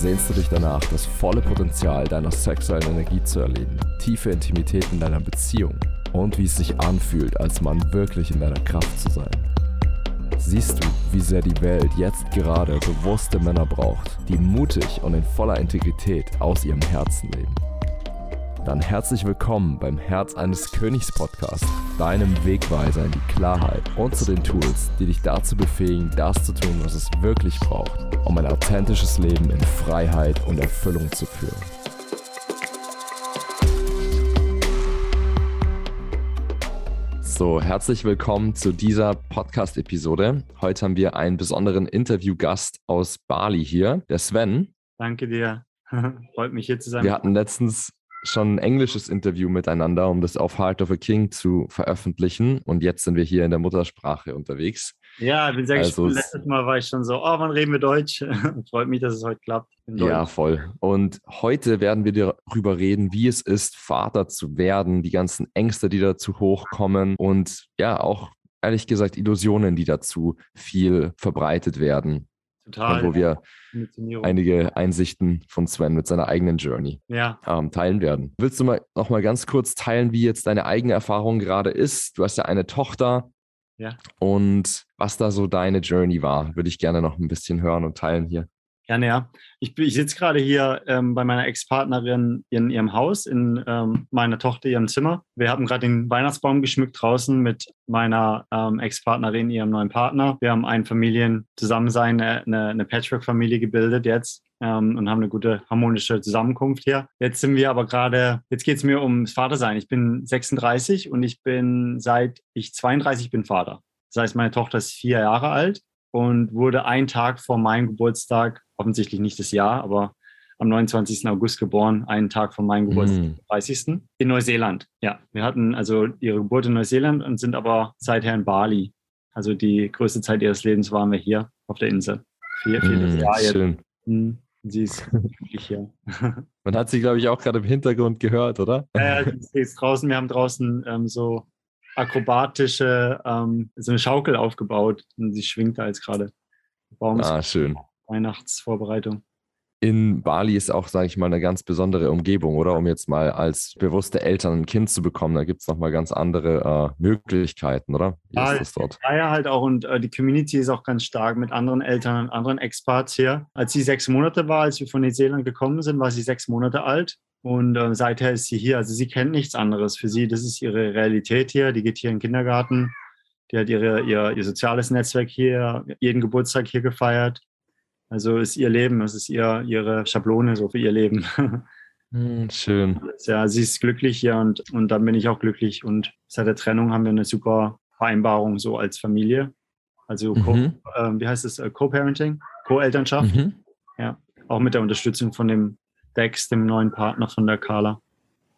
Sehnst du dich danach, das volle Potenzial deiner sexuellen Energie zu erleben, tiefe Intimität in deiner Beziehung und wie es sich anfühlt, als Mann wirklich in deiner Kraft zu sein? Siehst du, wie sehr die Welt jetzt gerade bewusste Männer braucht, die mutig und in voller Integrität aus ihrem Herzen leben? Dann herzlich willkommen beim Herz eines Königs Podcast, deinem Wegweiser in die Klarheit und zu den Tools, die dich dazu befähigen, das zu tun, was es wirklich braucht, um ein authentisches Leben in Freiheit und Erfüllung zu führen. So, herzlich willkommen zu dieser Podcast-Episode. Heute haben wir einen besonderen Interviewgast aus Bali hier, der Sven. Danke dir. Freut mich hier zu sein. Wir hatten letztens schon ein englisches Interview miteinander, um das auf Heart of a King zu veröffentlichen. Und jetzt sind wir hier in der Muttersprache unterwegs. Ja, ich bin sehr also gespannt. Letztes Mal war ich schon so, oh, wann reden wir Deutsch? Freut mich, dass es heute klappt. Ja, voll. Und heute werden wir darüber reden, wie es ist, Vater zu werden, die ganzen Ängste, die dazu hochkommen und ja, auch ehrlich gesagt Illusionen, die dazu viel verbreitet werden. Total. wo wir einige Einsichten von Sven mit seiner eigenen Journey ja. ähm, teilen werden. Willst du mal noch mal ganz kurz teilen, wie jetzt deine eigene Erfahrung gerade ist? Du hast ja eine Tochter. Ja. Und was da so deine Journey war, würde ich gerne noch ein bisschen hören und teilen hier. Ja. Ich, ich sitze gerade hier ähm, bei meiner Ex-Partnerin in ihrem Haus, in ähm, meiner Tochter ihrem Zimmer. Wir haben gerade den Weihnachtsbaum geschmückt draußen mit meiner ähm, Ex-Partnerin, ihrem neuen Partner. Wir haben ein Familienzusammensein, eine, eine Patchwork-Familie gebildet jetzt ähm, und haben eine gute harmonische Zusammenkunft hier. Jetzt sind wir aber gerade, jetzt geht es mir ums Vatersein. Ich bin 36 und ich bin seit ich 32 bin Vater. Das heißt, meine Tochter ist vier Jahre alt und wurde einen Tag vor meinem Geburtstag offensichtlich nicht das Jahr, aber am 29. August geboren, einen Tag von meinem Geburtstag, mm. 30. in Neuseeland. Ja, wir hatten also ihre Geburt in Neuseeland und sind aber seither in Bali. Also die größte Zeit ihres Lebens waren wir hier auf der Insel. Vier, viertes mm, Jahr jetzt. Schön. Mm, sie ist wirklich hier. Man hat sie, glaube ich, auch gerade im Hintergrund gehört, oder? Ja, sie ist draußen. Wir haben draußen ähm, so akrobatische, ähm, so eine Schaukel aufgebaut und sie schwingt da jetzt gerade. Ah, schön. Weihnachtsvorbereitung. In Bali ist auch, sage ich mal, eine ganz besondere Umgebung, oder? Um jetzt mal als bewusste Eltern ein Kind zu bekommen, da gibt es nochmal ganz andere äh, Möglichkeiten, oder? Wie ja, ist das dort? Ja, halt auch und äh, die Community ist auch ganz stark mit anderen Eltern und anderen Expats hier. Als sie sechs Monate war, als wir von Neuseeland gekommen sind, war sie sechs Monate alt und äh, seither ist sie hier. Also sie kennt nichts anderes. Für sie, das ist ihre Realität hier. Die geht hier in den Kindergarten. Die hat ihre, ihr, ihr soziales Netzwerk hier, jeden Geburtstag hier gefeiert. Also ist ihr Leben, es ist ihr, ihre Schablone so für ihr Leben. Hm, schön. Ja, sie ist glücklich hier und, und dann bin ich auch glücklich. Und seit der Trennung haben wir eine super Vereinbarung so als Familie. Also, mhm. äh, wie heißt es? Äh, Co-Parenting, Co-Elternschaft. Mhm. Ja, auch mit der Unterstützung von dem Dex, dem neuen Partner von der Carla.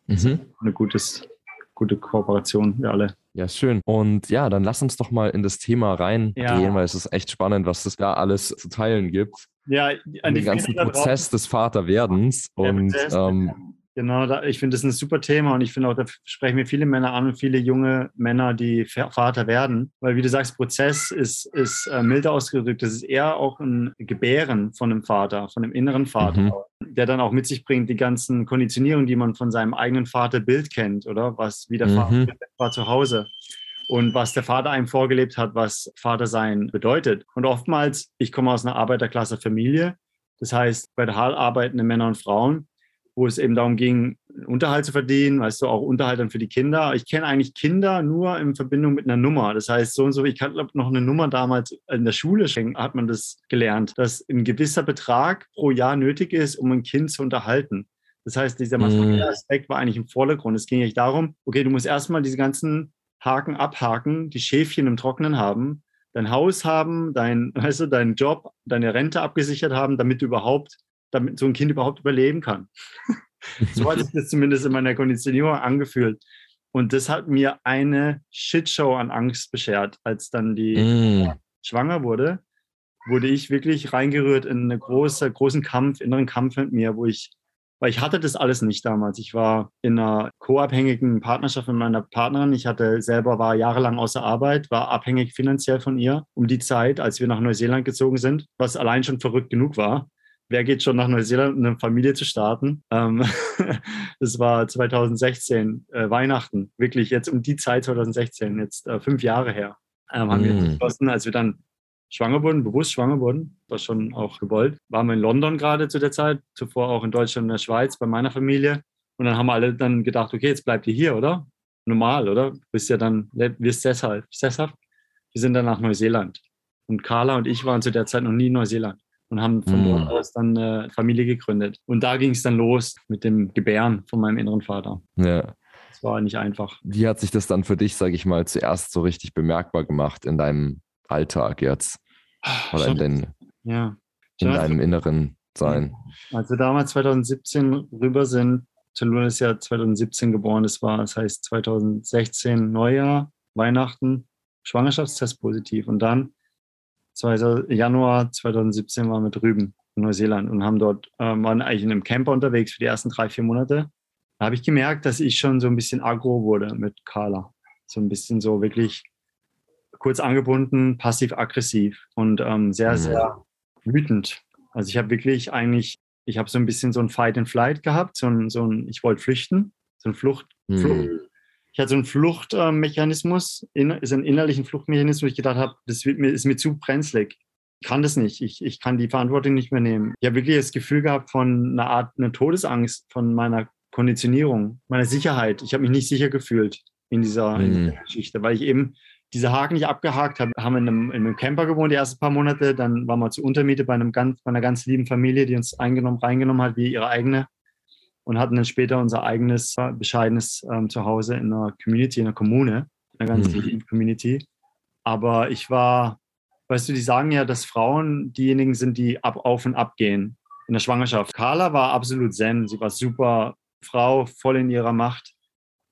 Mhm. Eine gutes, gute Kooperation, wir alle. Ja, schön. Und ja, dann lass uns doch mal in das Thema reingehen, ja. weil es ist echt spannend, was es da alles zu teilen gibt. Ja, an den ganzen Prozess des Vaterwerdens. Und Prozess, ähm, Genau, da, ich finde das ein super Thema und ich finde auch, da sprechen mir viele Männer an und viele junge Männer, die Vater werden. Weil, wie du sagst, Prozess ist, ist äh, milder ausgedrückt. Das ist eher auch ein Gebären von einem Vater, von einem inneren Vater, mhm. der dann auch mit sich bringt, die ganzen Konditionierungen, die man von seinem eigenen Vaterbild kennt, oder? Was, wie der mhm. Vater war zu Hause und was der Vater einem vorgelebt hat, was Vatersein bedeutet. Und oftmals, ich komme aus einer Arbeiterklasse-Familie, das heißt, bei der Hall arbeitende Männer und Frauen, wo es eben darum ging, Unterhalt zu verdienen, weißt du, auch Unterhalt dann für die Kinder. Ich kenne eigentlich Kinder nur in Verbindung mit einer Nummer. Das heißt, so und so, ich hatte noch eine Nummer damals in der Schule, hat man das gelernt, dass ein gewisser Betrag pro Jahr nötig ist, um ein Kind zu unterhalten. Das heißt, dieser mhm. materielle Aspekt war eigentlich im Vordergrund. Es ging eigentlich darum, okay, du musst erstmal diese ganzen Haken abhaken, die Schäfchen im Trockenen haben, dein Haus haben, dein, weißt du, deinen Job, deine Rente abgesichert haben, damit du überhaupt damit so ein Kind überhaupt überleben kann. so hat sich das zumindest in meiner Konditionierung angefühlt. Und das hat mir eine Shitshow an Angst beschert, als dann die mm. schwanger wurde, wurde ich wirklich reingerührt in einen große, großen Kampf, inneren Kampf mit mir, wo ich, weil ich hatte das alles nicht damals. Ich war in einer co-abhängigen Partnerschaft mit meiner Partnerin. Ich hatte selber, war jahrelang außer Arbeit, war abhängig finanziell von ihr um die Zeit, als wir nach Neuseeland gezogen sind, was allein schon verrückt genug war wer geht schon nach Neuseeland, um eine Familie zu starten? Ähm, das war 2016, äh, Weihnachten, wirklich jetzt um die Zeit 2016, jetzt äh, fünf Jahre her, ähm, haben mm. wir beschlossen, als wir dann schwanger wurden, bewusst schwanger wurden, war schon auch gewollt. Waren wir in London gerade zu der Zeit, zuvor auch in Deutschland und der Schweiz bei meiner Familie. Und dann haben alle dann gedacht, okay, jetzt bleibt ihr hier, oder? Normal, oder? Du bist ja dann, wirst sesshaft. sesshaft. Wir sind dann nach Neuseeland. Und Carla und ich waren zu der Zeit noch nie in Neuseeland und haben von mm. dort aus dann eine Familie gegründet. Und da ging es dann los mit dem Gebären von meinem inneren Vater. Ja. Es war nicht einfach. Wie hat sich das dann für dich, sage ich mal, zuerst so richtig bemerkbar gemacht in deinem Alltag jetzt? Oder in, den, ja. in deinem inneren Sein? Als wir damals 2017 rüber sind, Talula ist ja 2017 geboren, das war, das heißt 2016 Neujahr, Weihnachten, Schwangerschaftstest positiv. Und dann 2000, Januar 2017 waren wir drüben in Neuseeland und haben dort, äh, waren eigentlich in einem Camper unterwegs für die ersten drei, vier Monate. Da habe ich gemerkt, dass ich schon so ein bisschen aggro wurde mit Carla. So ein bisschen so wirklich kurz angebunden, passiv-aggressiv und ähm, sehr, mhm. sehr wütend. Also ich habe wirklich eigentlich, ich habe so ein bisschen so ein Fight and Flight gehabt, so ein, so ein ich wollte flüchten, so ein Flucht, mhm. Ich hatte so einen Fluchtmechanismus, ist ein innerlichen Fluchtmechanismus, wo ich gedacht habe, das wird mir, ist mir zu brenzlig. Ich kann das nicht. Ich, ich kann die Verantwortung nicht mehr nehmen. Ich habe wirklich das Gefühl gehabt von einer Art, einer Todesangst von meiner Konditionierung, meiner Sicherheit. Ich habe mich nicht sicher gefühlt in dieser, mhm. in dieser Geschichte, weil ich eben diese Haken nicht abgehakt habe, haben in einem, in einem Camper gewohnt die ersten paar Monate. Dann waren wir zur Untermiete bei, einem ganz, bei einer ganz lieben Familie, die uns eingenommen, reingenommen hat, wie ihre eigene. Und hatten dann später unser eigenes, äh, bescheidenes ähm, Zuhause in einer Community, in einer Kommune, in einer ganz mhm. Community. Aber ich war, weißt du, die sagen ja, dass Frauen diejenigen sind, die ab, auf und ab gehen in der Schwangerschaft. Carla war absolut zen. Sie war super Frau, voll in ihrer Macht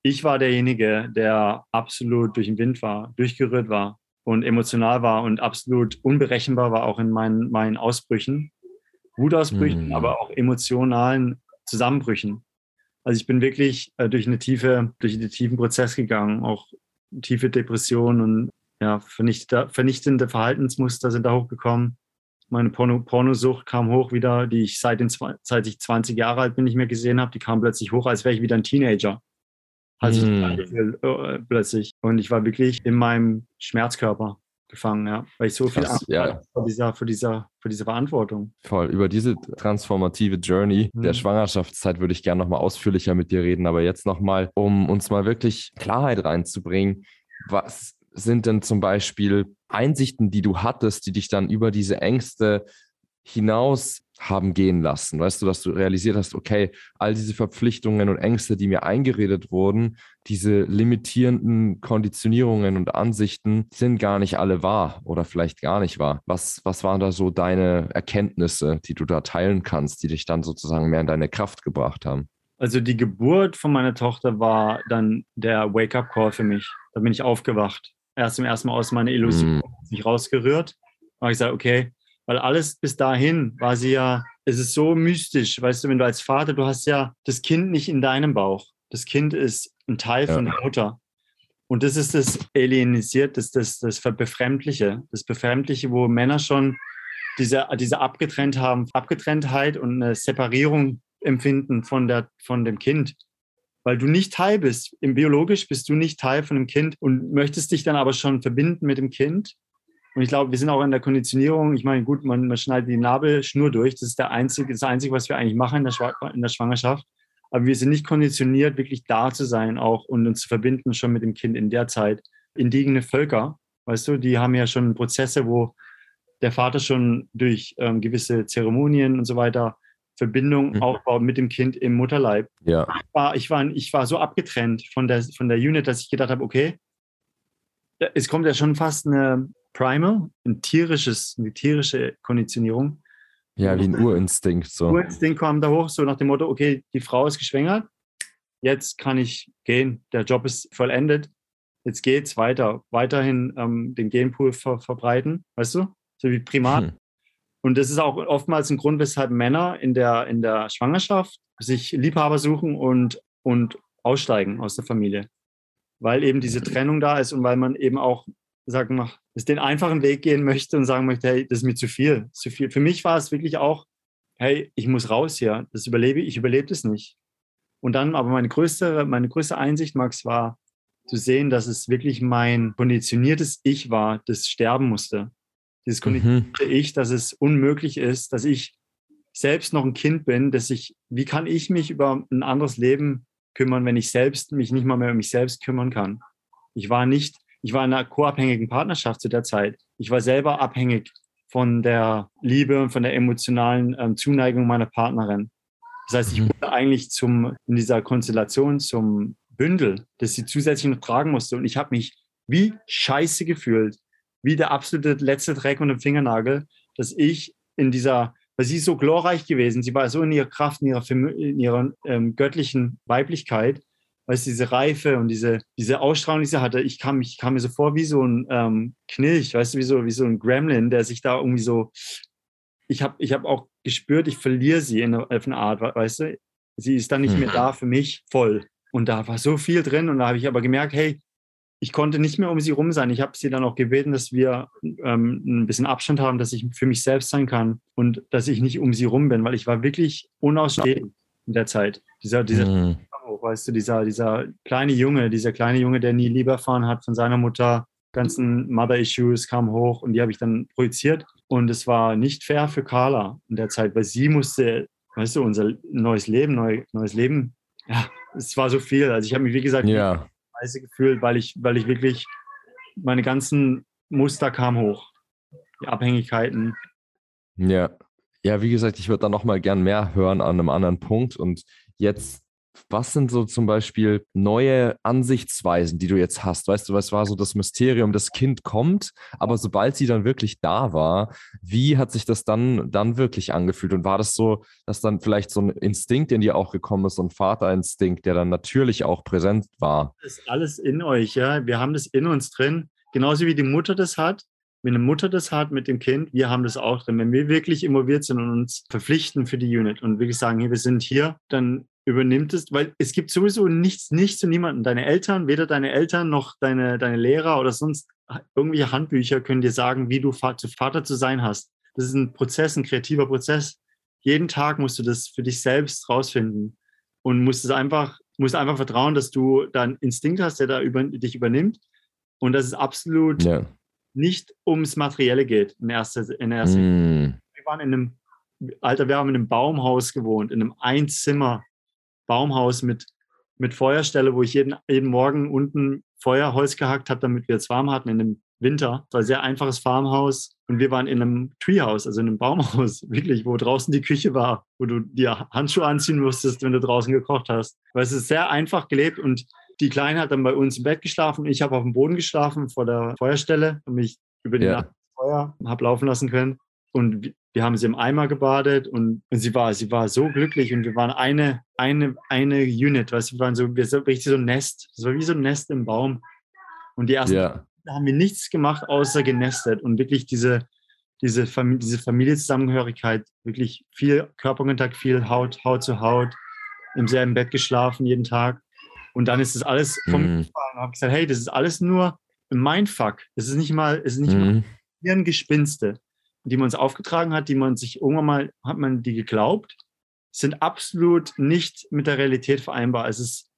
ich war derjenige, der absolut durch den Wind war, durchgerührt war und emotional war und absolut unberechenbar war auch in meinen, meinen Ausbrüchen, Wutausbrüchen, mhm. aber auch emotionalen Zusammenbrüchen. Also ich bin wirklich äh, durch eine tiefe, durch einen tiefen Prozess gegangen, auch tiefe Depressionen und ja, vernichtende, Verhaltensmuster sind da hochgekommen. Meine Porno, Pornosucht kam hoch wieder, die ich seit, den, seit ich 20 Jahre alt bin nicht mehr gesehen habe. Die kam plötzlich hoch, als wäre ich wieder ein Teenager sich mm. plötzlich. Und ich war wirklich in meinem Schmerzkörper gefangen, ja, weil ich so viel Krass, ja. vor, dieser, vor, dieser, vor dieser Verantwortung. Voll. Über diese transformative Journey mhm. der Schwangerschaftszeit würde ich gerne nochmal ausführlicher mit dir reden, aber jetzt nochmal, um uns mal wirklich Klarheit reinzubringen, was sind denn zum Beispiel Einsichten, die du hattest, die dich dann über diese Ängste hinaus haben gehen lassen. Weißt du, dass du realisiert hast, okay, all diese Verpflichtungen und Ängste, die mir eingeredet wurden, diese limitierenden Konditionierungen und Ansichten sind gar nicht alle wahr oder vielleicht gar nicht wahr. Was, was waren da so deine Erkenntnisse, die du da teilen kannst, die dich dann sozusagen mehr in deine Kraft gebracht haben? Also die Geburt von meiner Tochter war dann der Wake-up-Call für mich. Da bin ich aufgewacht. Erst zum ersten Mal aus meiner Illusion mm. mich rausgerührt. Da habe ich gesagt, okay, weil alles bis dahin war sie ja, es ist so mystisch, weißt du, wenn du als Vater, du hast ja das Kind nicht in deinem Bauch. Das Kind ist ein Teil ja. von der Mutter. Und das ist das Alienisiert, das, das, das Befremdliche. Das Befremdliche, wo Männer schon diese, diese abgetrennt haben, Abgetrenntheit und eine Separierung empfinden von, der, von dem Kind. Weil du nicht Teil bist. Im Biologisch bist du nicht Teil von dem Kind und möchtest dich dann aber schon verbinden mit dem Kind und ich glaube, wir sind auch in der Konditionierung. Ich meine, gut, man, man schneidet die Nabelschnur durch. Das ist der einzige, das Einzige, was wir eigentlich machen in der, in der Schwangerschaft. Aber wir sind nicht konditioniert, wirklich da zu sein auch und uns zu verbinden schon mit dem Kind in der Zeit. Indigene Völker, weißt du, die haben ja schon Prozesse, wo der Vater schon durch ähm, gewisse Zeremonien und so weiter Verbindung mhm. aufbaut mit dem Kind im Mutterleib. Ja. Ich, war, ich, war, ich war so abgetrennt von der, von der Unit, dass ich gedacht habe, okay, es kommt ja schon fast eine Primal, ein tierisches, eine tierische Konditionierung. Ja, wie ein Urinstinkt. So. Urinstinkt kam da hoch, so nach dem Motto, okay, die Frau ist geschwängert, jetzt kann ich gehen, der Job ist vollendet, jetzt geht's weiter, weiterhin ähm, den Genpool ver verbreiten, weißt du, so wie Primat. Hm. Und das ist auch oftmals ein Grund, weshalb Männer in der, in der Schwangerschaft sich Liebhaber suchen und, und aussteigen aus der Familie. Weil eben diese Trennung da ist und weil man eben auch sagen wir, den einfachen Weg gehen möchte und sagen möchte, hey, das ist mir zu viel. Zu viel. Für mich war es wirklich auch hey, ich muss raus hier, das überlebe ich, überlebe das nicht. Und dann aber meine größte, meine größte Einsicht, Max, war zu sehen, dass es wirklich mein konditioniertes Ich war, das sterben musste. Dieses Mhm. konditionierte Ich, dass es unmöglich ist, dass ich selbst noch ein Kind bin, dass ich, wie kann ich mich über ein anderes Leben kümmern, wenn ich selbst mich nicht mal mehr um mich selbst kümmern kann? Ich war nicht, ich war in einer co-abhängigen Partnerschaft zu der Zeit. Ich war selber abhängig von der Liebe und von der emotionalen ähm, Zuneigung meiner Partnerin. Das heißt, ich Mhm. wurde eigentlich zum, in dieser Konstellation zum Bündel, das sie zusätzlich noch tragen musste. Und ich habe mich wie scheiße gefühlt, wie der absolute letzte Dreck und der Fingernagel, dass ich in dieser, weil sie ist so glorreich gewesen, sie war so in ihrer Kraft, in ihrer, in ihrer ähm, göttlichen Weiblichkeit, weißt du, diese Reife und diese, diese Ausstrahlung, die sie hatte, ich kam, ich kam mir so vor wie so ein ähm, Knilch, weißt du, wie so, wie so ein Gremlin, der sich da irgendwie so, ich habe ich hab auch gespürt, ich verliere sie in einer, auf eine Art, weißt du, sie ist dann nicht mehr Mhm. da für mich voll. Und da war so viel drin und da habe ich aber gemerkt, hey, ich konnte nicht mehr um sie rum sein. Ich habe sie dann auch gebeten, dass wir ähm, ein bisschen Abstand haben, dass ich für mich selbst sein kann und dass ich nicht um sie rum bin, weil ich war wirklich unausstehend in der Zeit. Dieser, dieser Mhm. Weißt du, dieser, dieser kleine Junge, dieser kleine Junge, der nie Liebe erfahren hat von seiner Mutter, ganzen Mother-Issues kamen hoch und die habe ich dann projiziert. Und es war nicht fair für Carla in der Zeit, weil sie musste, weißt du, unser neues Leben, neu, neues Leben, ja, es war so viel. Also ich habe mich, wie gesagt, Ja, scheiße gefühlt, weil ich, weil ich wirklich, meine ganzen Muster kamen hoch. Die Abhängigkeiten. ja. Ja, wie gesagt, ich würde da nochmal gern mehr hören an einem anderen Punkt. Und jetzt, was sind so zum Beispiel neue Ansichtsweisen, die du jetzt hast? Weißt du, was war so das Mysterium, das Kind kommt, aber sobald sie dann wirklich da war, wie hat sich das dann, dann wirklich angefühlt? Und war das so, dass dann vielleicht so ein Instinkt in dir auch gekommen ist, so ein Vaterinstinkt, der dann natürlich auch präsent war? Das ist alles in euch, ja. Wir haben das in uns drin. Genauso wie die Mutter das hat. Wenn eine Mutter das hat mit dem Kind, wir haben das auch drin. Wenn wir wirklich involviert sind und uns verpflichten für die Unit und wirklich sagen, hey, wir sind hier, dann übernimmt es, weil es gibt sowieso nichts, nichts und niemanden. Deine Eltern, weder deine Eltern noch deine, deine Lehrer oder sonst irgendwelche Handbücher können dir sagen, wie du Vater, Vater zu sein hast. Das ist ein Prozess, ein kreativer Prozess. Jeden Tag musst du das für dich selbst rausfinden und musst es einfach, musst einfach vertrauen, dass du da einen Instinkt hast, der da über, dich übernimmt und dass es absolut Ja. nicht ums Materielle geht in erster, in erster Mm. wir waren in einem, Alter, wir haben in einem Baumhaus gewohnt, in einem Einzimmer-Baumhaus mit, mit Feuerstelle, wo ich jeden, jeden Morgen unten Feuerholz gehackt habe, damit wir es warm hatten in dem Winter. Es war ein sehr einfaches Farmhaus und wir waren in einem Treehouse, also in einem Baumhaus, wirklich, wo draußen die Küche war, wo du dir Handschuhe anziehen musstest, wenn du draußen gekocht hast. Weil es ist sehr einfach gelebt und die Kleine hat dann bei uns im Bett geschlafen. Ich habe auf dem Boden geschlafen vor der Feuerstelle und mich über die Ja. Nacht Feuer habe laufen lassen können. Und wir haben sie im Eimer gebadet und, und sie war, sie war so glücklich und wir waren eine, eine, eine Unit, weißt du, wir waren so, wir sind richtig so ein Nest. War wie so ein Nest im Baum. Und die ersten da haben wir nichts gemacht, außer genestet und wirklich diese, diese, Familie, diese Familienzusammengehörigkeit, wirklich viel Körperkontakt, viel Haut, Haut zu Haut, im selben Bett geschlafen jeden Tag. Und dann ist das alles vom Mm. und habe gesagt, hey, das ist alles nur ein Mindfuck. Das ist nicht mal, es ist nicht mal Mm. Hirngespinste, die man uns aufgetragen hat, die man sich irgendwann mal, hat man die geglaubt, sind absolut nicht mit der Realität vereinbar. Es ist,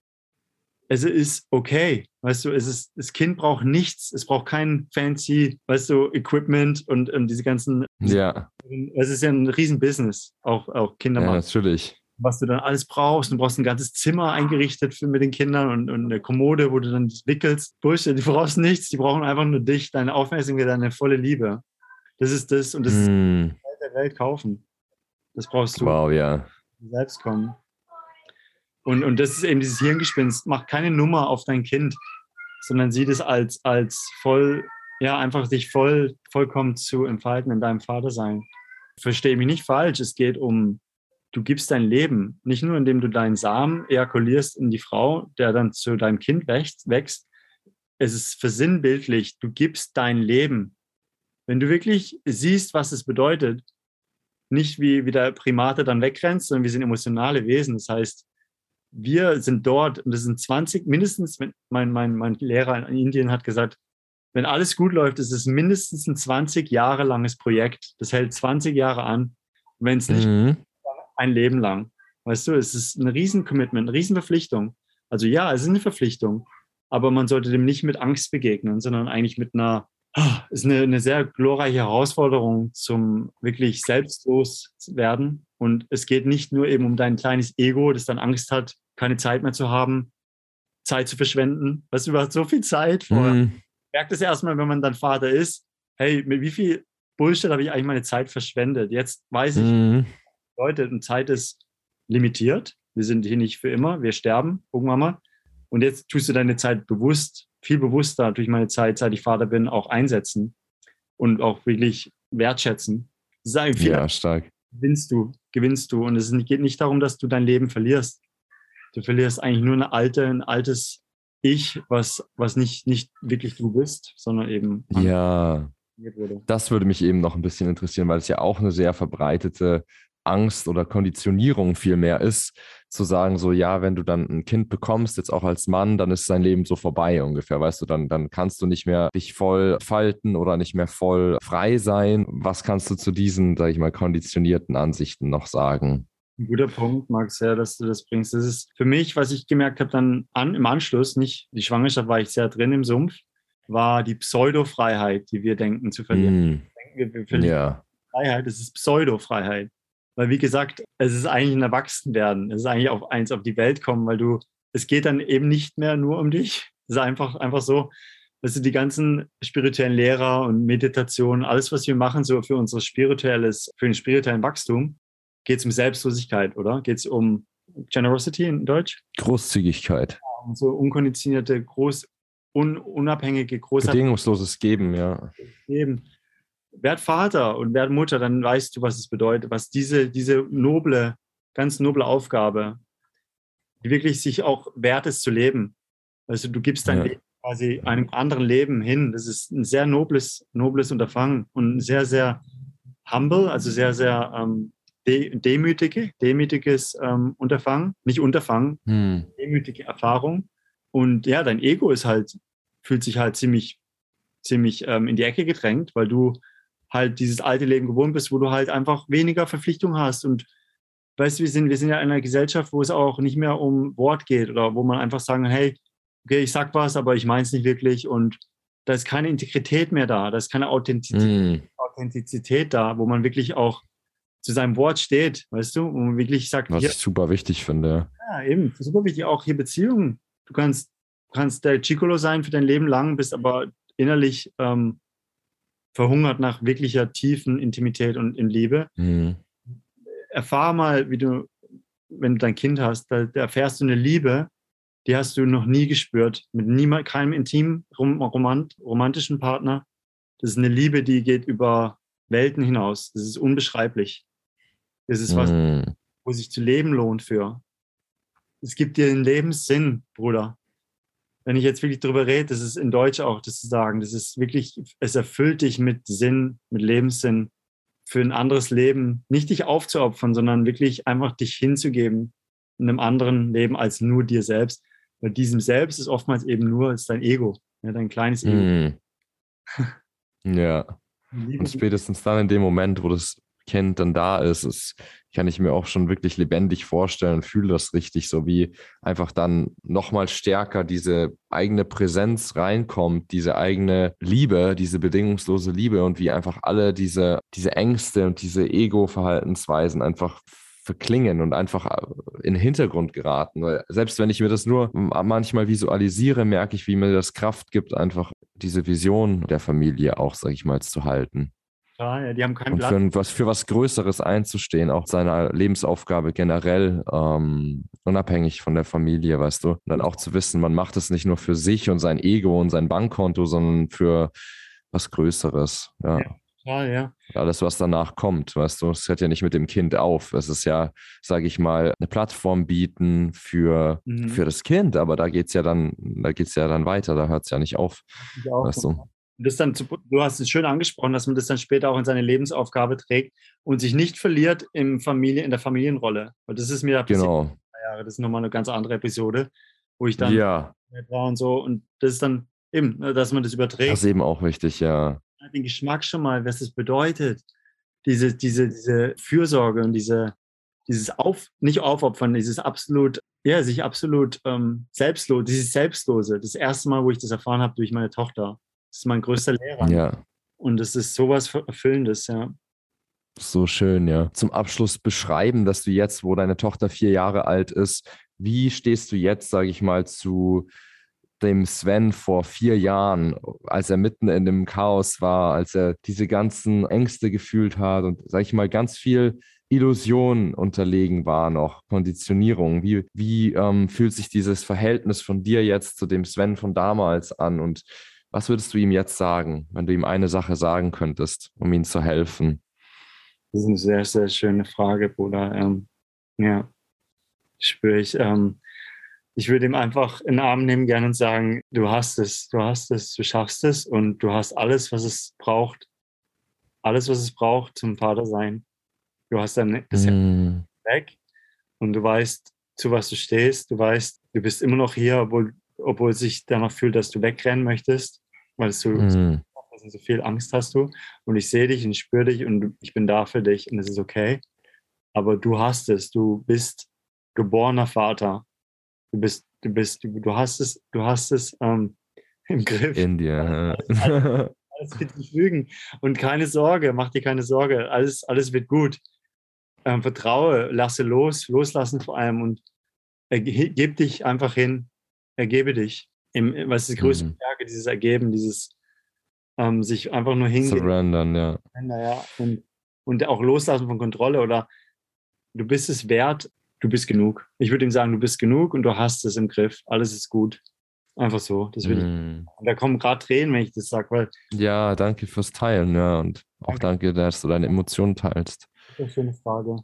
es ist okay. Weißt du, es ist, das Kind braucht nichts. Es braucht kein fancy, weißt du, Equipment und, und diese ganzen, Ja, es ist ja ein Riesen-Business, auch, auch Kinder ja, natürlich. was du dann alles brauchst. Du brauchst ein ganzes Zimmer eingerichtet für mit den Kindern und, und eine Kommode, wo du dann das wickelst. Bullshit, die brauchst nichts, die brauchen einfach nur dich, deine Aufmerksamkeit, deine volle Liebe. Das ist das und das ist Mm. der Welt kaufen. Das brauchst du Wow, ja. selbst kommen. Und, und das ist eben dieses Hirngespinst. Mach keine Nummer auf dein Kind, sondern sieh das als, als voll, ja, einfach dich voll, vollkommen zu entfalten in deinem Vatersein. Verstehe mich nicht falsch. Es geht um, du gibst dein Leben. Nicht nur, indem du deinen Samen ejakulierst in die Frau, der dann zu deinem Kind wächst. wächst. Es ist versinnbildlich. Du gibst dein Leben. Wenn du wirklich siehst, was es bedeutet, nicht wie, wie der Primate dann wegrennt, sondern wir sind emotionale Wesen. Das heißt, wir sind dort und das sind 20, mindestens, mein, mein, mein Lehrer in Indien hat gesagt, wenn alles gut läuft, ist es mindestens ein 20 Jahre langes Projekt. Das hält 20 Jahre an. Wenn es nicht, Mhm. ein Leben lang. Weißt du, es ist ein Riesen-Commitment, eine Riesenverpflichtung. Also ja, es ist eine Verpflichtung, aber man sollte dem nicht mit Angst begegnen, sondern eigentlich mit einer, ist eine, eine sehr glorreiche Herausforderung zum wirklich selbstlos werden. Und es geht nicht nur eben um dein kleines Ego, das dann Angst hat, keine Zeit mehr zu haben, Zeit zu verschwenden. Weißt du, du hast so viel Zeit. Mm. Merkt es erstmal, wenn man dann Vater ist, hey, mit wie viel Bullshit habe ich eigentlich meine Zeit verschwendet? Jetzt weiß ich, mm. Leute, und Zeit ist limitiert. Wir sind hier nicht für immer, wir sterben irgendwann mal. Und jetzt tust du deine Zeit bewusst, viel bewusster durch meine Zeit, seit ich Vater bin, auch einsetzen und auch wirklich wertschätzen. Sagen viel ja, stark. Gewinnst du, gewinnst du. Und es geht nicht darum, dass du dein Leben verlierst. Du verlierst eigentlich nur eine alte, ein altes Ich, was, was nicht, nicht wirklich du bist, sondern eben. Ja. Das würde mich eben noch ein bisschen interessieren, weil es ja auch eine sehr verbreitete Angst oder Konditionierung vielmehr ist, zu sagen, so ja, wenn du dann ein Kind bekommst, jetzt auch als Mann, dann ist sein Leben so vorbei ungefähr, weißt du, dann, dann kannst du nicht mehr dich voll falten oder nicht mehr voll frei sein. Was kannst du zu diesen, sag ich mal, konditionierten Ansichten noch sagen? Ein guter Punkt, Max, ja, dass du das bringst. Das ist für mich, was ich gemerkt habe, dann an, im Anschluss, nicht die Schwangerschaft war ich sehr drin im Sumpf, war die Pseudo-Freiheit, die wir denken zu verlieren. Mm. Wir, wir verlieren ja. Freiheit, das ist Pseudo-Freiheit. Weil, wie gesagt, es ist eigentlich ein Erwachsenwerden. Es ist eigentlich auf eins auf die Welt kommen, weil du, es geht dann eben nicht mehr nur um dich. Es ist einfach, einfach so, dass du die ganzen spirituellen Lehrer und Meditationen, alles, was wir machen, so für unser spirituelles, für den spirituellen Wachstum, geht es um Selbstlosigkeit, oder? Geht es um Generosity in Deutsch? Großzügigkeit. Ja, so unkonditionierte, groß, un, unabhängige, große. Bedingungsloses Geben, ja. Geben werd Vater und werd Mutter, dann weißt du, was es bedeutet, was diese, diese noble, ganz noble Aufgabe, die wirklich sich auch wert ist zu leben. Also du gibst dein ja. Leben quasi einem anderen Leben hin. Das ist ein sehr nobles, nobles Unterfangen und ein sehr, sehr humble, also sehr, sehr ähm, de demütige, demütiges ähm, Unterfangen, nicht Unterfangen, hm. demütige Erfahrung. Und ja, dein Ego ist halt, fühlt sich halt ziemlich, ziemlich ähm, in die Ecke gedrängt, weil du halt dieses alte Leben gewohnt bist, wo du halt einfach weniger Verpflichtung hast. Und weißt du, wir sind, wir sind ja in einer Gesellschaft, wo es auch nicht mehr um Wort geht oder wo man einfach sagen, hey, okay, ich sag was, aber ich meine es nicht wirklich. Und da ist keine Integrität mehr da, da ist keine Authentizität, mm. Authentizität da, wo man wirklich auch zu seinem Wort steht, weißt du, wo man wirklich sagt, was hier, ich super wichtig finde. Ja, eben, super wichtig, auch hier Beziehungen. Du kannst, kannst der Chicolo sein für dein Leben lang, bist aber innerlich ähm, verhungert nach wirklicher tiefen Intimität und in Liebe. Mhm. Erfahr mal, wie du, wenn du dein Kind hast, da, da, erfährst du eine Liebe, die hast du noch nie gespürt, mit niemand, keinem intimen, romant, romantischen Partner. Das ist eine Liebe, die geht über Welten hinaus. Das ist unbeschreiblich. Das ist was, mhm. wo sich zu leben lohnt für. Es gibt dir den Lebenssinn, Bruder wenn ich jetzt wirklich darüber rede, das ist in Deutsch auch das zu sagen, das ist wirklich, es erfüllt dich mit Sinn, mit Lebenssinn für ein anderes Leben, nicht dich aufzuopfern, sondern wirklich einfach dich hinzugeben in einem anderen Leben als nur dir selbst. Weil diesem Selbst ist oftmals eben nur ist dein Ego, ja, dein kleines Ego. Mm. ja. Und spätestens dann in dem Moment, wo das Kind dann da ist, ist kann ich mir auch schon wirklich lebendig vorstellen und fühle das richtig, so wie einfach dann nochmal stärker diese eigene Präsenz reinkommt, diese eigene Liebe, diese bedingungslose Liebe und wie einfach alle diese, diese Ängste und diese Ego-Verhaltensweisen einfach verklingen und einfach äh, in den Hintergrund geraten. Weil selbst wenn ich mir das nur manchmal visualisiere, merke ich, wie mir das Kraft gibt, einfach diese Vision der Familie auch, sage ich mal, zu halten. Ja, die haben keinen und Platz. Für, was, für was Größeres einzustehen, auch seiner Lebensaufgabe generell, ähm, unabhängig von der Familie, weißt du. Und dann auch zu wissen, man macht es nicht nur für sich und sein Ego und sein Bankkonto, sondern für was Größeres. Ja. ja. Ja, ja. Alles, was danach kommt, weißt du, es hört ja nicht mit dem Kind auf. Es ist ja, sage ich mal, eine Plattform bieten für, mhm. für das Kind, aber da geht es ja dann, da geht's ja dann weiter, da hört es ja nicht auf. Weißt du? Das dann, zu, du hast es schön angesprochen, dass man das dann später auch in seine Lebensaufgabe trägt und sich nicht verliert im Familie, in der Familienrolle. Weil das ist mir genau. Jahre, das ist nochmal eine ganz andere Episode, wo ich dann ja. war und so. Und das ist dann eben, ne, dass man das überträgt. Das ist eben auch wichtig, ja. Den Geschmack schon mal, was es bedeutet. Diese, diese, diese Fürsorge und diese dieses Auf, nicht Aufopfern, dieses absolut, ja, sich absolut ähm, selbstlos, dieses Selbstlose. Das erste Mal, wo ich das erfahren habe durch meine Tochter. Das ist mein größter Lehrer. Ja. Und das ist sowas Erfüllendes, ja. So schön, ja. Zum Abschluss beschreiben, dass du jetzt, wo deine Tochter vier Jahre alt ist, wie stehst du jetzt, sage ich mal, zu dem Sven vor vier Jahren, als er mitten in dem Chaos war, als er diese ganzen Ängste gefühlt hat und, sage ich mal, ganz viel Illusion unterlegen war noch, Konditionierung. Wie, wie ähm, fühlt sich dieses Verhältnis von dir jetzt zu dem Sven von damals an und was würdest du ihm jetzt sagen, wenn du ihm eine Sache sagen könntest, um ihm zu helfen? Das ist eine sehr, sehr schöne Frage, Bruder. Ähm, ja, spüre ich. Ähm, ich würde ihm einfach in den Arm nehmen gerne und sagen, du hast es, du hast es, du schaffst es und du hast alles, was es braucht. Alles, was es braucht zum Vater sein. Du hast das mm. weg und du weißt, zu was du stehst. Du weißt, du bist immer noch hier, obwohl, obwohl sich danach fühlt, dass du wegrennen möchtest, weil du mm. so viel Angst hast du. Und ich sehe dich und spüre dich und ich bin da für dich und es ist okay. Aber du hast es, du bist geborener Vater du bist, du bist, du, du hast es, du hast es ähm, im Griff. In dir. Alles, alles wird sich fügen. Und keine Sorge, mach dir keine Sorge. Alles, alles wird gut. Ähm, vertraue, lasse los, loslassen vor allem und gib dich einfach hin, ergebe dich. Im, was ist die größte mhm. Stärke, dieses Ergeben, dieses ähm, sich einfach nur hingehen. Surrendern, ja. ja. Und, und auch loslassen von Kontrolle oder du bist es wert, du bist genug. Ich würde ihm sagen, du bist genug und du hast es im Griff. Alles ist gut. Einfach so. Das will mm. ich. Und da kommen gerade Tränen, wenn ich das sage, weil. Ja, danke fürs Teilen, ja. Und auch danke, dass du deine Emotionen teilst. Das ist eine schöne Frage.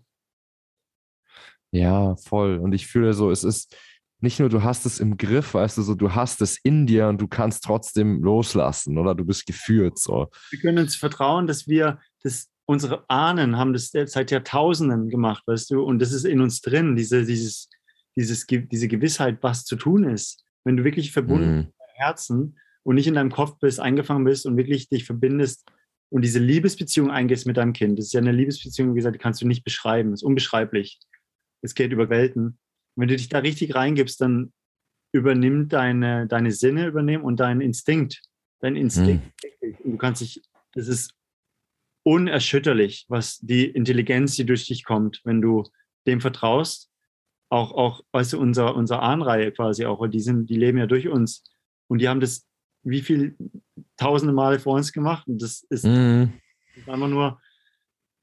Ja, voll. Und ich fühle so, es ist nicht nur, du hast es im Griff, weißt du, so, du hast es in dir und du kannst trotzdem loslassen, oder? Du bist geführt, so. Wir können uns vertrauen, dass wir das unsere Ahnen haben das seit Jahrtausenden gemacht, weißt du, und das ist in uns drin, diese, dieses, dieses, diese Gewissheit, was zu tun ist. Wenn du wirklich verbunden mhm. mit deinem Herzen und nicht in deinem Kopf bist, eingefangen bist und wirklich dich verbindest und diese Liebesbeziehung eingehst mit deinem Kind. Das ist ja eine Liebesbeziehung, wie gesagt, die kannst du nicht beschreiben. Das ist unbeschreiblich. Es geht über Welten. Wenn du dich da richtig reingibst, dann übernimmt deine, deine Sinne übernehmen und dein Instinkt. Dein Instinkt. Mhm. Du kannst dich, das ist unerschütterlich, was die Intelligenz, die durch dich kommt, wenn du dem vertraust. Auch, auch, weißt du, unser, unsere Ahnreihe quasi auch, die sind, die leben ja durch uns. Und die haben das wie viel tausende Male vor uns gemacht. Und das ist, mhm. einfach nur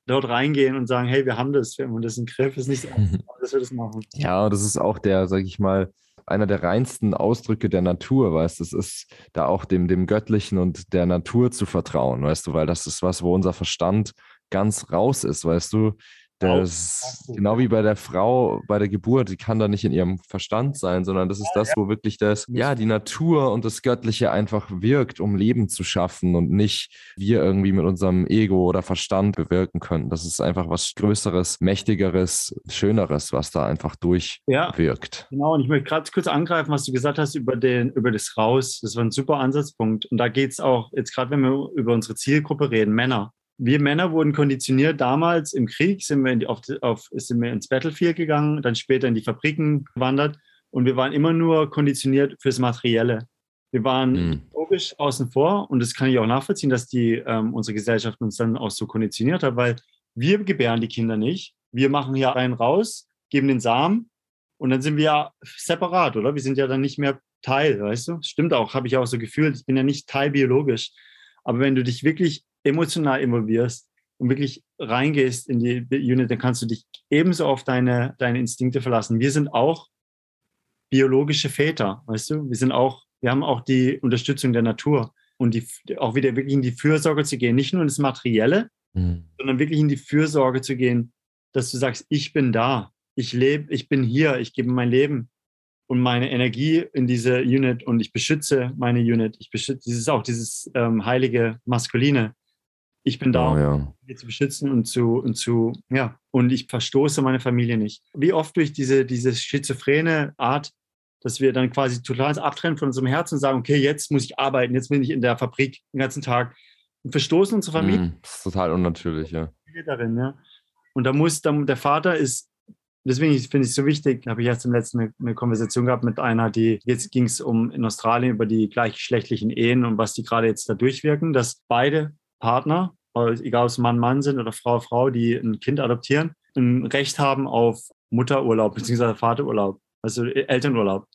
dort reingehen und sagen, hey, wir haben das, wir haben das im Griff, ist nicht so, dass wir das machen. Ja, das ist auch der, sag ich mal, einer der reinsten Ausdrücke der Natur, weißt du, es ist da auch dem, dem Göttlichen und der Natur zu vertrauen, weißt du, weil das ist was, wo unser Verstand ganz raus ist, weißt du, das, genau wie bei der Frau bei der Geburt, die kann da nicht in ihrem Verstand sein, sondern das ist das, wo wirklich das, ja, die Natur und das Göttliche einfach wirkt, um Leben zu schaffen und nicht wir irgendwie mit unserem Ego oder Verstand bewirken können. Das ist einfach was Größeres, Mächtigeres, Schöneres, was da einfach durchwirkt. Ja, genau, und ich möchte gerade kurz angreifen, was du gesagt hast über, den, über das Raus. Das war ein super Ansatzpunkt. Und da geht es auch, jetzt gerade wenn wir über unsere Zielgruppe reden, Männer wir Männer wurden konditioniert. Damals im Krieg sind wir, die, auf, auf, sind wir ins Battlefield gegangen, dann später in die Fabriken gewandert und wir waren immer nur konditioniert fürs Materielle. Wir waren mhm. logisch außen vor und das kann ich auch nachvollziehen, dass die, ähm, unsere Gesellschaft uns dann auch so konditioniert hat, weil wir gebären die Kinder nicht. Wir machen hier einen raus, geben den Samen und dann sind wir ja separat, oder? Wir sind ja dann nicht mehr Teil, weißt du? Stimmt auch, habe ich auch so gefühlt. Ich bin ja nicht Teil biologisch. Aber wenn du dich wirklich emotional involvierst und wirklich reingehst in die Unit, dann kannst du dich ebenso auf deine, deine Instinkte verlassen. Wir sind auch biologische Väter, weißt du? Wir sind auch, wir haben auch die Unterstützung der Natur und die, auch wieder wirklich in die Fürsorge zu gehen, nicht nur ins Materielle, mhm. sondern wirklich in die Fürsorge zu gehen, dass du sagst, ich bin da, ich lebe, ich bin hier, ich gebe mein Leben und meine Energie in diese Unit und ich beschütze meine Unit. Ich beschütze, dieses auch dieses ähm, heilige Maskuline. Ich bin da, oh, ja. um sie zu beschützen und zu, und zu, ja, und ich verstoße meine Familie nicht. Wie oft durch diese, diese schizophrene Art, dass wir dann quasi total abtrennen von unserem Herzen und sagen, okay, jetzt muss ich arbeiten, jetzt bin ich in der Fabrik den ganzen Tag und verstoßen unsere Familie. Mm, das ist total unnatürlich, ja. Darin, ja. Und da muss dann, der Vater ist deswegen finde ich es so wichtig, habe ich jetzt im letzten eine, eine Konversation gehabt mit einer, die, jetzt ging es um in Australien über die gleichgeschlechtlichen Ehen und was die gerade jetzt da durchwirken, dass beide Partner, egal ob es Mann, Mann sind oder Frau, Frau, die ein Kind adoptieren, ein Recht haben auf Mutterurlaub bzw. Vaterurlaub, also Elternurlaub.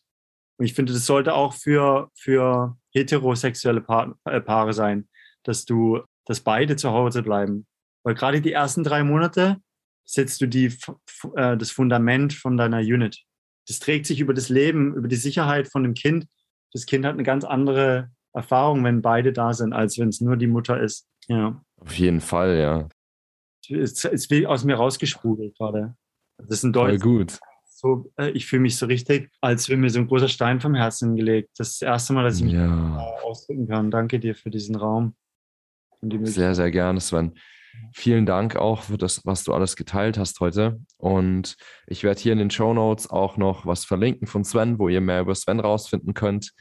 Und ich finde, das sollte auch für, für heterosexuelle pa äh, Paare sein, dass du, dass beide zu Hause bleiben. Weil gerade die ersten drei Monate setzt du die, äh, das Fundament von deiner Unit. Das trägt sich über das Leben, über die Sicherheit von dem Kind. Das Kind hat eine ganz andere Erfahrung, wenn beide da sind, als wenn es nur die Mutter ist. Ja. Auf jeden Fall, ja. Es ist wie aus mir rausgesprudelt gerade. Das ist ein Voll gut. So, äh, ich fühle mich so richtig, als wäre mir so ein großer Stein vom Herzen gelegt. Das ist das erste Mal, dass ich mich Ja. ausdrücken kann. Danke dir für diesen Raum. Sehr, sehr gerne, Sven. Vielen Dank auch für das, was du alles geteilt hast heute. Und ich werde hier in den Show Notes auch noch was verlinken von Sven, wo ihr mehr über Sven rausfinden könnt.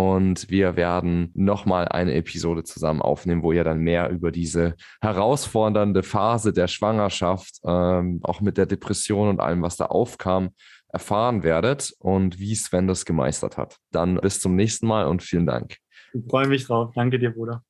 Und wir werden nochmal eine Episode zusammen aufnehmen, wo ihr dann mehr über diese herausfordernde Phase der Schwangerschaft, ähm, auch mit der Depression und allem, was da aufkam, erfahren werdet und wie Sven das gemeistert hat. Dann bis zum nächsten Mal und vielen Dank. Ich freue mich drauf. Danke dir, Bruder.